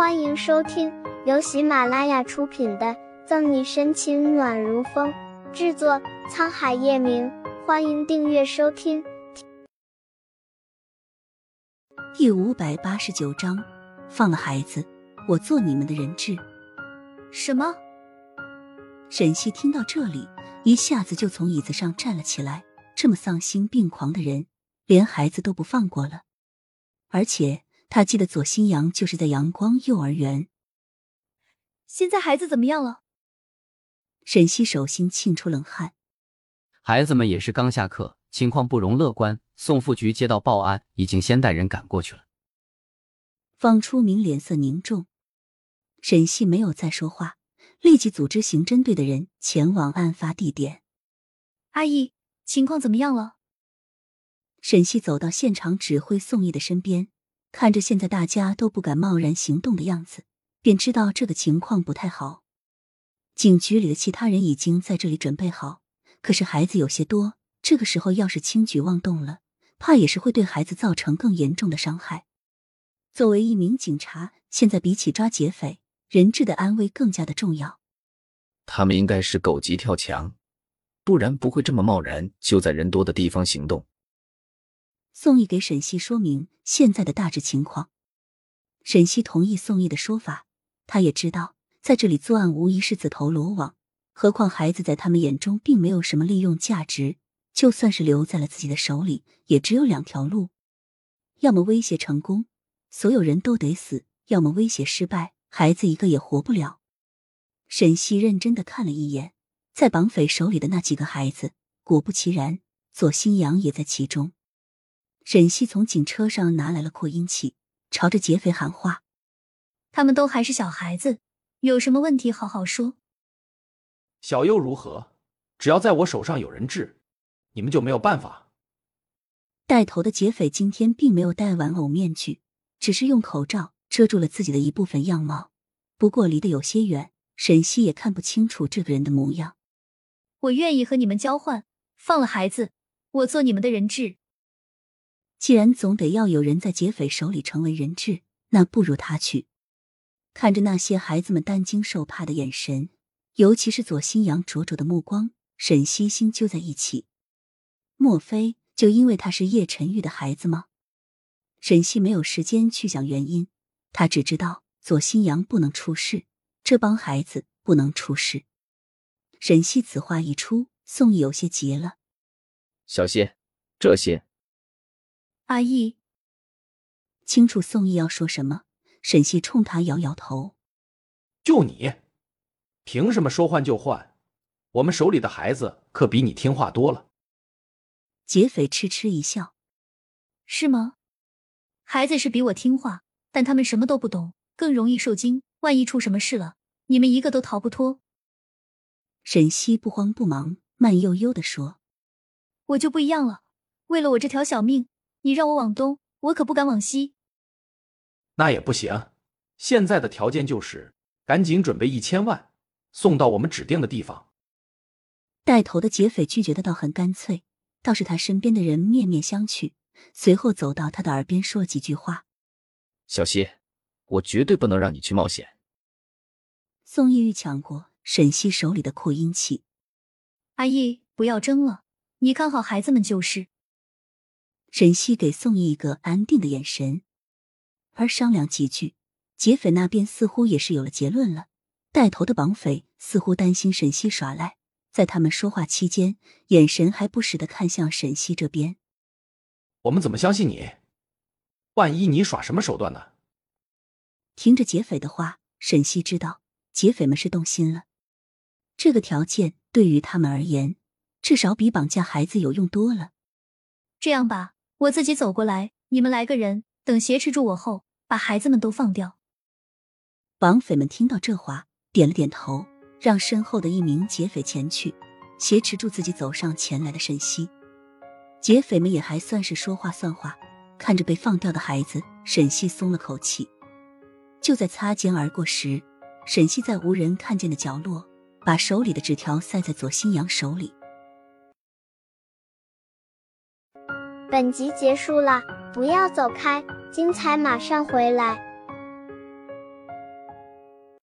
欢迎收听由喜马拉雅出品的《赠你深情暖如风》，制作沧海夜明。欢迎订阅收听。第五百八十九章，放了孩子，我做你们的人质。什么？沈西听到这里，一下子就从椅子上站了起来。这么丧心病狂的人，连孩子都不放过了，而且。他记得左新阳就是在阳光幼儿园。现在孩子怎么样了？沈西手心沁出冷汗。孩子们也是刚下课，情况不容乐观。宋副局接到报案，已经先带人赶过去了。方初明脸色凝重，沈西没有再说话，立即组织刑侦队的人前往案发地点。阿姨，情况怎么样了？沈西走到现场指挥宋毅的身边。看着现在大家都不敢贸然行动的样子，便知道这个情况不太好。警局里的其他人已经在这里准备好，可是孩子有些多，这个时候要是轻举妄动了，怕也是会对孩子造成更严重的伤害。作为一名警察，现在比起抓劫匪，人质的安危更加的重要。他们应该是狗急跳墙，不然不会这么贸然就在人多的地方行动。宋义给沈西说明现在的大致情况，沈西同意宋义的说法。他也知道在这里作案无疑是自投罗网，何况孩子在他们眼中并没有什么利用价值，就算是留在了自己的手里，也只有两条路：要么威胁成功，所有人都得死；要么威胁失败，孩子一个也活不了。沈西认真的看了一眼在绑匪手里的那几个孩子，果不其然，左新阳也在其中。沈西从警车上拿来了扩音器，朝着劫匪喊话：“他们都还是小孩子，有什么问题好好说。小又如何？只要在我手上有人质，你们就没有办法。”带头的劫匪今天并没有戴玩偶面具，只是用口罩遮住了自己的一部分样貌。不过离得有些远，沈西也看不清楚这个人的模样。我愿意和你们交换，放了孩子，我做你们的人质。既然总得要有人在劫匪手里成为人质，那不如他去。看着那些孩子们担惊受怕的眼神，尤其是左新阳灼灼的目光，沈西心揪在一起。莫非就因为他是叶晨玉的孩子吗？沈西没有时间去想原因，他只知道左新阳不能出事，这帮孩子不能出事。沈西此话一出，宋毅有些急了：“小心，这些。”阿义，清楚宋毅要说什么，沈西冲他摇摇头：“就你，凭什么说换就换？我们手里的孩子可比你听话多了。”劫匪嗤嗤一笑：“是吗？孩子是比我听话，但他们什么都不懂，更容易受惊。万一出什么事了，你们一个都逃不脱。”沈西不慌不忙，慢悠悠的说：“我就不一样了，为了我这条小命。”你让我往东，我可不敢往西。那也不行，现在的条件就是赶紧准备一千万，送到我们指定的地方。带头的劫匪拒绝的倒很干脆，倒是他身边的人面面相觑，随后走到他的耳边说了几句话：“小西，我绝对不能让你去冒险。”宋逸玉抢过沈西手里的扩音器：“阿义，不要争了，你看好孩子们就是。”沈西给宋毅一个安定的眼神，而商量几句，劫匪那边似乎也是有了结论了。带头的绑匪似乎担心沈西耍赖，在他们说话期间，眼神还不时的看向沈西这边。我们怎么相信你？万一你耍什么手段呢？听着劫匪的话，沈西知道劫匪们是动心了。这个条件对于他们而言，至少比绑架孩子有用多了。这样吧。我自己走过来，你们来个人，等挟持住我后，把孩子们都放掉。绑匪们听到这话，点了点头，让身后的一名劫匪前去挟持住自己走上前来的沈西。劫匪们也还算是说话算话，看着被放掉的孩子，沈西松了口气。就在擦肩而过时，沈西在无人看见的角落，把手里的纸条塞在左新阳手里。本集结束了，不要走开，精彩马上回来。